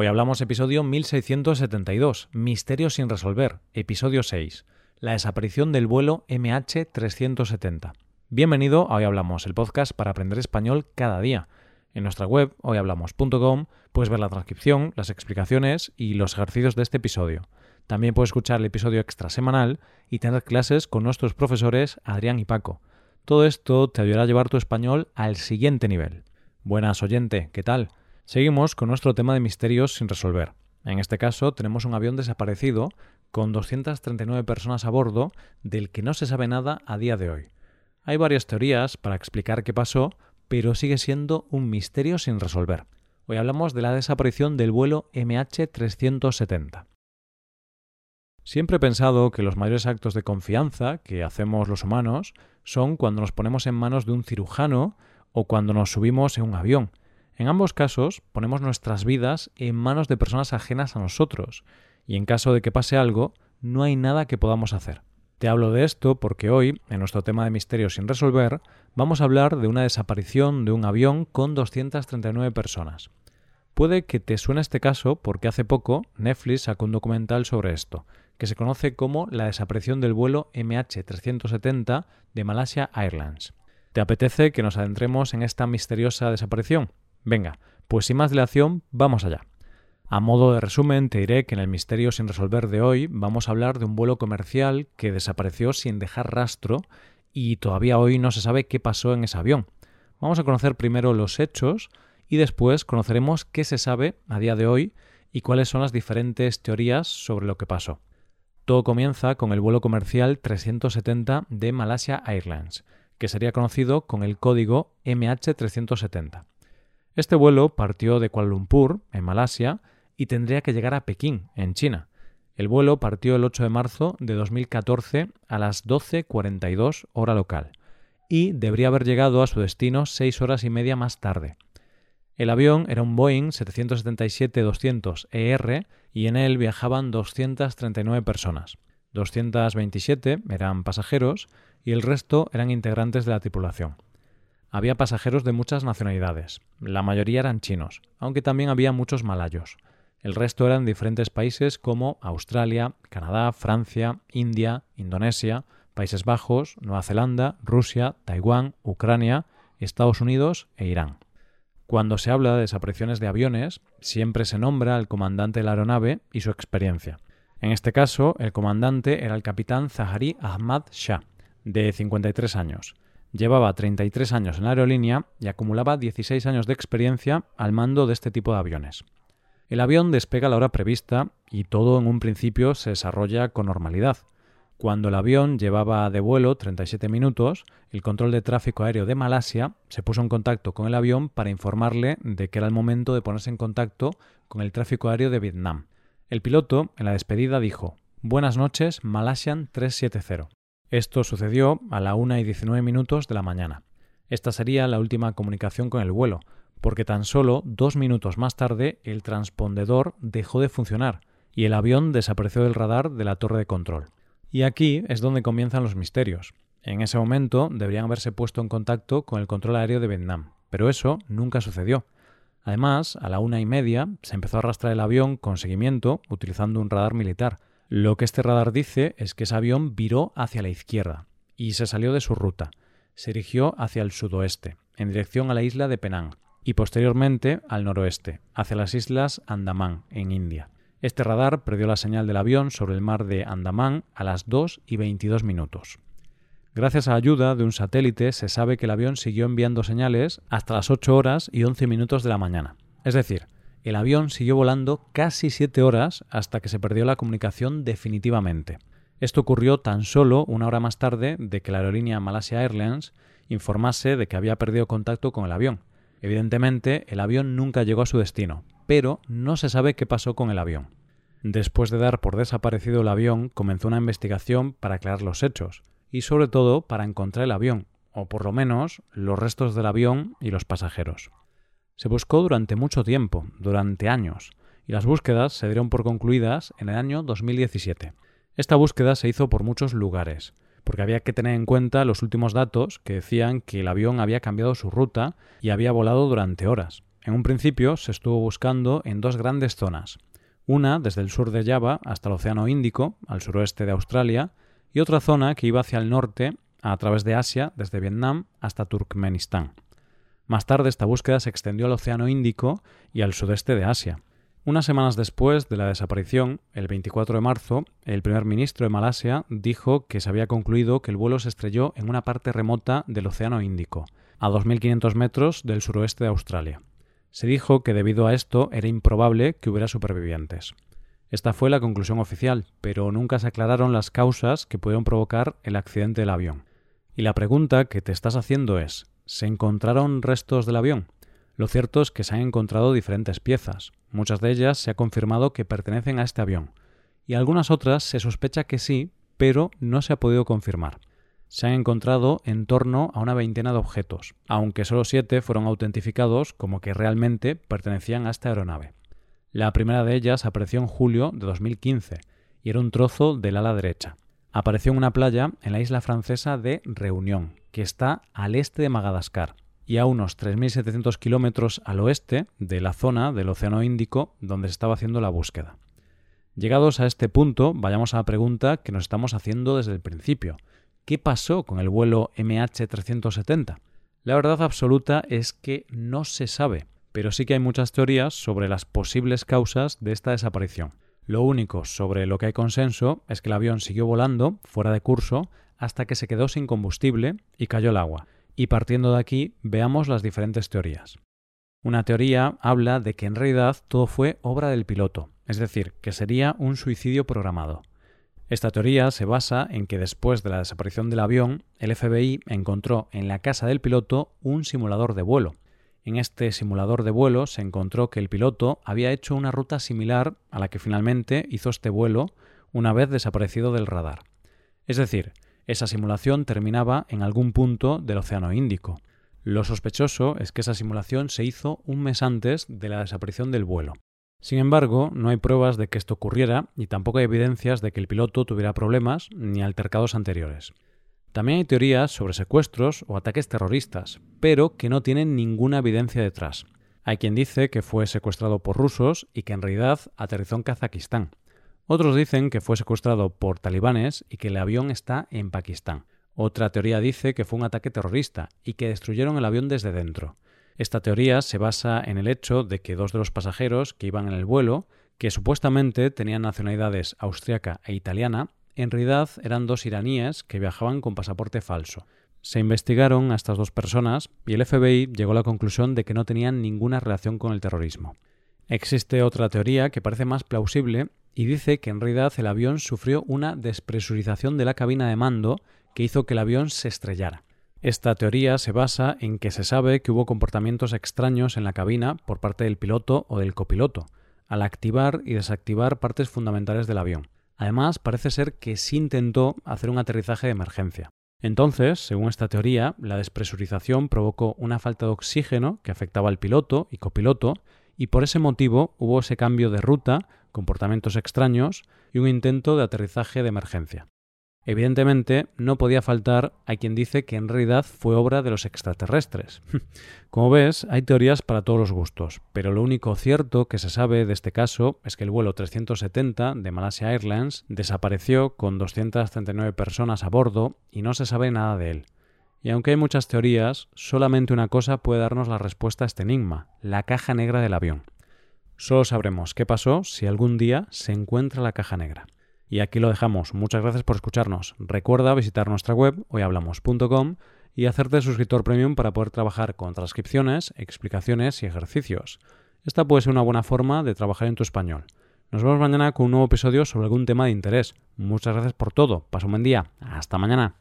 Hoy hablamos episodio 1672, Misterio sin resolver, episodio 6, la desaparición del vuelo MH370. Bienvenido a Hoy Hablamos, el podcast para aprender español cada día. En nuestra web, hoyhablamos.com, puedes ver la transcripción, las explicaciones y los ejercicios de este episodio. También puedes escuchar el episodio extra semanal y tener clases con nuestros profesores Adrián y Paco. Todo esto te ayudará a llevar tu español al siguiente nivel. Buenas oyente, ¿qué tal? Seguimos con nuestro tema de misterios sin resolver. En este caso tenemos un avión desaparecido con 239 personas a bordo del que no se sabe nada a día de hoy. Hay varias teorías para explicar qué pasó, pero sigue siendo un misterio sin resolver. Hoy hablamos de la desaparición del vuelo MH370. Siempre he pensado que los mayores actos de confianza que hacemos los humanos son cuando nos ponemos en manos de un cirujano o cuando nos subimos en un avión, en ambos casos ponemos nuestras vidas en manos de personas ajenas a nosotros, y en caso de que pase algo, no hay nada que podamos hacer. Te hablo de esto porque hoy, en nuestro tema de misterios sin resolver, vamos a hablar de una desaparición de un avión con 239 personas. Puede que te suene este caso porque hace poco Netflix sacó un documental sobre esto, que se conoce como la desaparición del vuelo MH370 de Malaysia Airlines. ¿Te apetece que nos adentremos en esta misteriosa desaparición? Venga, pues sin más dilación, vamos allá. A modo de resumen, te diré que en el misterio sin resolver de hoy vamos a hablar de un vuelo comercial que desapareció sin dejar rastro y todavía hoy no se sabe qué pasó en ese avión. Vamos a conocer primero los hechos y después conoceremos qué se sabe a día de hoy y cuáles son las diferentes teorías sobre lo que pasó. Todo comienza con el vuelo comercial 370 de Malaysia Airlines, que sería conocido con el código MH370. Este vuelo partió de Kuala Lumpur, en Malasia, y tendría que llegar a Pekín, en China. El vuelo partió el 8 de marzo de 2014 a las 12.42 hora local y debería haber llegado a su destino seis horas y media más tarde. El avión era un Boeing 777-200ER y en él viajaban 239 personas. 227 eran pasajeros y el resto eran integrantes de la tripulación. Había pasajeros de muchas nacionalidades, la mayoría eran chinos, aunque también había muchos malayos. El resto eran diferentes países como Australia, Canadá, Francia, India, Indonesia, Países Bajos, Nueva Zelanda, Rusia, Taiwán, Ucrania, Estados Unidos e Irán. Cuando se habla de desapariciones de aviones, siempre se nombra al comandante de la aeronave y su experiencia. En este caso, el comandante era el capitán Zahari Ahmad Shah, de 53 años, Llevaba 33 años en la aerolínea y acumulaba 16 años de experiencia al mando de este tipo de aviones. El avión despega a la hora prevista y todo en un principio se desarrolla con normalidad. Cuando el avión llevaba de vuelo 37 minutos, el control de tráfico aéreo de Malasia se puso en contacto con el avión para informarle de que era el momento de ponerse en contacto con el tráfico aéreo de Vietnam. El piloto, en la despedida, dijo Buenas noches, Malaysian 370. Esto sucedió a la 1 y 19 minutos de la mañana. Esta sería la última comunicación con el vuelo, porque tan solo dos minutos más tarde el transpondedor dejó de funcionar y el avión desapareció del radar de la torre de control. Y aquí es donde comienzan los misterios. En ese momento deberían haberse puesto en contacto con el control aéreo de Vietnam, pero eso nunca sucedió. Además, a la una y media se empezó a arrastrar el avión con seguimiento utilizando un radar militar, lo que este radar dice es que ese avión viró hacia la izquierda y se salió de su ruta. Se dirigió hacia el sudoeste, en dirección a la isla de Penang, y posteriormente al noroeste, hacia las islas Andamán, en India. Este radar perdió la señal del avión sobre el mar de Andamán a las 2 y 22 minutos. Gracias a ayuda de un satélite se sabe que el avión siguió enviando señales hasta las 8 horas y 11 minutos de la mañana. Es decir, el avión siguió volando casi siete horas hasta que se perdió la comunicación definitivamente. Esto ocurrió tan solo una hora más tarde de que la aerolínea Malaysia Airlines informase de que había perdido contacto con el avión. Evidentemente, el avión nunca llegó a su destino, pero no se sabe qué pasó con el avión. Después de dar por desaparecido el avión, comenzó una investigación para aclarar los hechos, y sobre todo para encontrar el avión, o por lo menos los restos del avión y los pasajeros. Se buscó durante mucho tiempo, durante años, y las búsquedas se dieron por concluidas en el año 2017. Esta búsqueda se hizo por muchos lugares, porque había que tener en cuenta los últimos datos que decían que el avión había cambiado su ruta y había volado durante horas. En un principio se estuvo buscando en dos grandes zonas, una desde el sur de Java hasta el Océano Índico, al suroeste de Australia, y otra zona que iba hacia el norte a través de Asia, desde Vietnam hasta Turkmenistán. Más tarde esta búsqueda se extendió al Océano Índico y al sudeste de Asia. Unas semanas después de la desaparición, el 24 de marzo, el primer ministro de Malasia dijo que se había concluido que el vuelo se estrelló en una parte remota del Océano Índico, a 2.500 metros del suroeste de Australia. Se dijo que debido a esto era improbable que hubiera supervivientes. Esta fue la conclusión oficial, pero nunca se aclararon las causas que pudieron provocar el accidente del avión. Y la pregunta que te estás haciendo es, ¿se encontraron restos del avión? Lo cierto es que se han encontrado diferentes piezas. Muchas de ellas se ha confirmado que pertenecen a este avión. Y algunas otras se sospecha que sí, pero no se ha podido confirmar se han encontrado en torno a una veintena de objetos, aunque solo siete fueron autentificados como que realmente pertenecían a esta aeronave. La primera de ellas apareció en julio de 2015 y era un trozo del ala derecha. Apareció en una playa en la isla francesa de Reunión, que está al este de Madagascar y a unos 3.700 kilómetros al oeste de la zona del Océano Índico donde se estaba haciendo la búsqueda. Llegados a este punto, vayamos a la pregunta que nos estamos haciendo desde el principio. ¿Qué pasó con el vuelo MH370? La verdad absoluta es que no se sabe, pero sí que hay muchas teorías sobre las posibles causas de esta desaparición. Lo único sobre lo que hay consenso es que el avión siguió volando fuera de curso hasta que se quedó sin combustible y cayó el agua. Y partiendo de aquí, veamos las diferentes teorías. Una teoría habla de que en realidad todo fue obra del piloto, es decir, que sería un suicidio programado. Esta teoría se basa en que después de la desaparición del avión, el FBI encontró en la casa del piloto un simulador de vuelo. En este simulador de vuelo se encontró que el piloto había hecho una ruta similar a la que finalmente hizo este vuelo una vez desaparecido del radar. Es decir, esa simulación terminaba en algún punto del Océano Índico. Lo sospechoso es que esa simulación se hizo un mes antes de la desaparición del vuelo. Sin embargo, no hay pruebas de que esto ocurriera y tampoco hay evidencias de que el piloto tuviera problemas ni altercados anteriores. También hay teorías sobre secuestros o ataques terroristas, pero que no tienen ninguna evidencia detrás. Hay quien dice que fue secuestrado por rusos y que en realidad aterrizó en Kazajistán. Otros dicen que fue secuestrado por talibanes y que el avión está en Pakistán. Otra teoría dice que fue un ataque terrorista y que destruyeron el avión desde dentro. Esta teoría se basa en el hecho de que dos de los pasajeros que iban en el vuelo, que supuestamente tenían nacionalidades austriaca e italiana, en realidad eran dos iraníes que viajaban con pasaporte falso. Se investigaron a estas dos personas y el FBI llegó a la conclusión de que no tenían ninguna relación con el terrorismo. Existe otra teoría que parece más plausible y dice que en realidad el avión sufrió una despresurización de la cabina de mando que hizo que el avión se estrellara. Esta teoría se basa en que se sabe que hubo comportamientos extraños en la cabina por parte del piloto o del copiloto, al activar y desactivar partes fundamentales del avión. Además, parece ser que sí intentó hacer un aterrizaje de emergencia. Entonces, según esta teoría, la despresurización provocó una falta de oxígeno que afectaba al piloto y copiloto, y por ese motivo hubo ese cambio de ruta, comportamientos extraños y un intento de aterrizaje de emergencia. Evidentemente, no podía faltar a quien dice que en realidad fue obra de los extraterrestres. Como ves, hay teorías para todos los gustos, pero lo único cierto que se sabe de este caso es que el vuelo 370 de Malaysia Airlines desapareció con 239 personas a bordo y no se sabe nada de él. Y aunque hay muchas teorías, solamente una cosa puede darnos la respuesta a este enigma, la caja negra del avión. Solo sabremos qué pasó si algún día se encuentra la caja negra. Y aquí lo dejamos. Muchas gracias por escucharnos. Recuerda visitar nuestra web hoyhablamos.com y hacerte suscriptor premium para poder trabajar con transcripciones, explicaciones y ejercicios. Esta puede ser una buena forma de trabajar en tu español. Nos vemos mañana con un nuevo episodio sobre algún tema de interés. Muchas gracias por todo. Pasa un buen día. Hasta mañana.